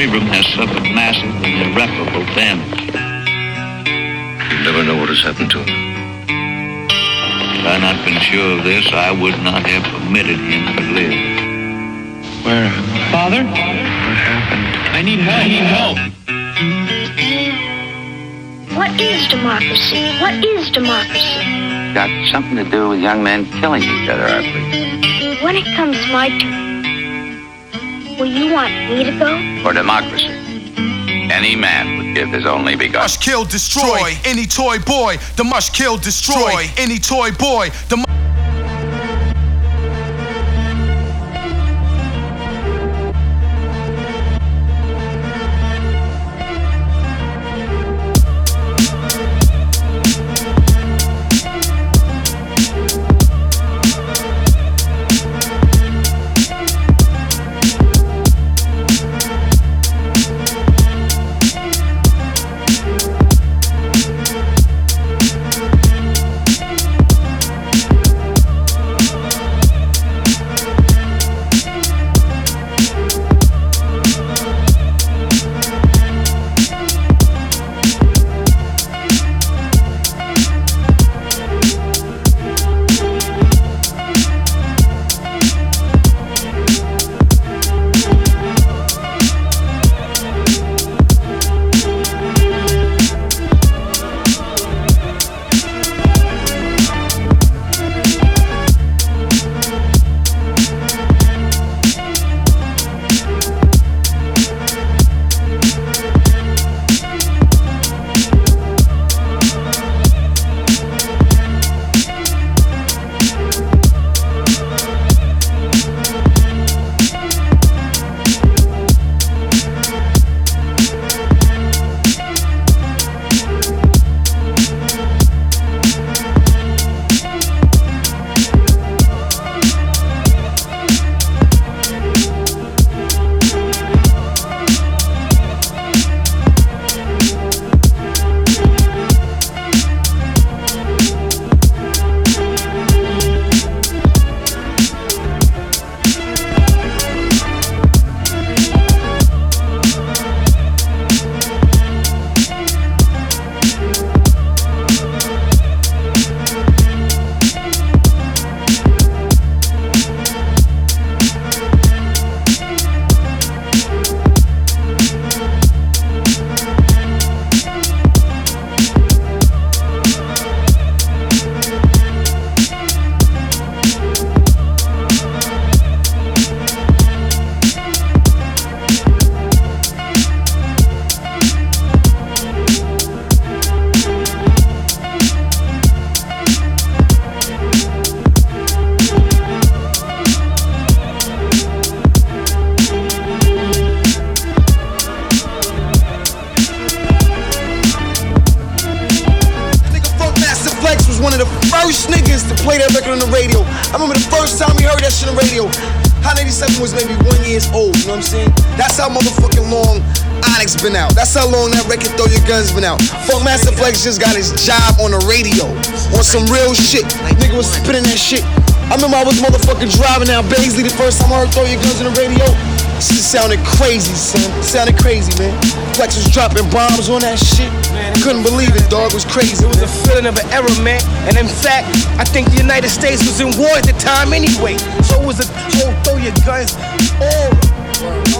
cerebrum has suffered massive and irreparable damage. You'll never know what has happened to him. Had I not been sure of this, I would not have permitted him to live. Where am I? Father? What happened? I need help. I need help. What is democracy? What is democracy? Got something to do with young men killing each other, I believe. When it comes my turn, will you want me to go? For democracy, any man would give his only begotten. Mush kill, destroy any toy boy. The mush kill, destroy any toy boy. The first niggas to play that record on the radio. I remember the first time we heard that shit on the radio. Hot 87 was maybe one years old, you know what I'm saying? That's how motherfucking long Onyx been out. That's how long that record Throw Your Guns been out. Funkmaster Flex just got his job on the radio. On some real shit. Nigga was spitting that shit. I remember I was motherfucking driving down Baisley the first time I heard Throw Your Guns on the radio. Shit sounded crazy, son. It sounded crazy, man. Flex was dropping bombs on that shit. Man, Couldn't believe it, dog. It was crazy. It was a feeling of an era, man. And in fact, I think the United States was in war at the time anyway. So it was a throw your guns all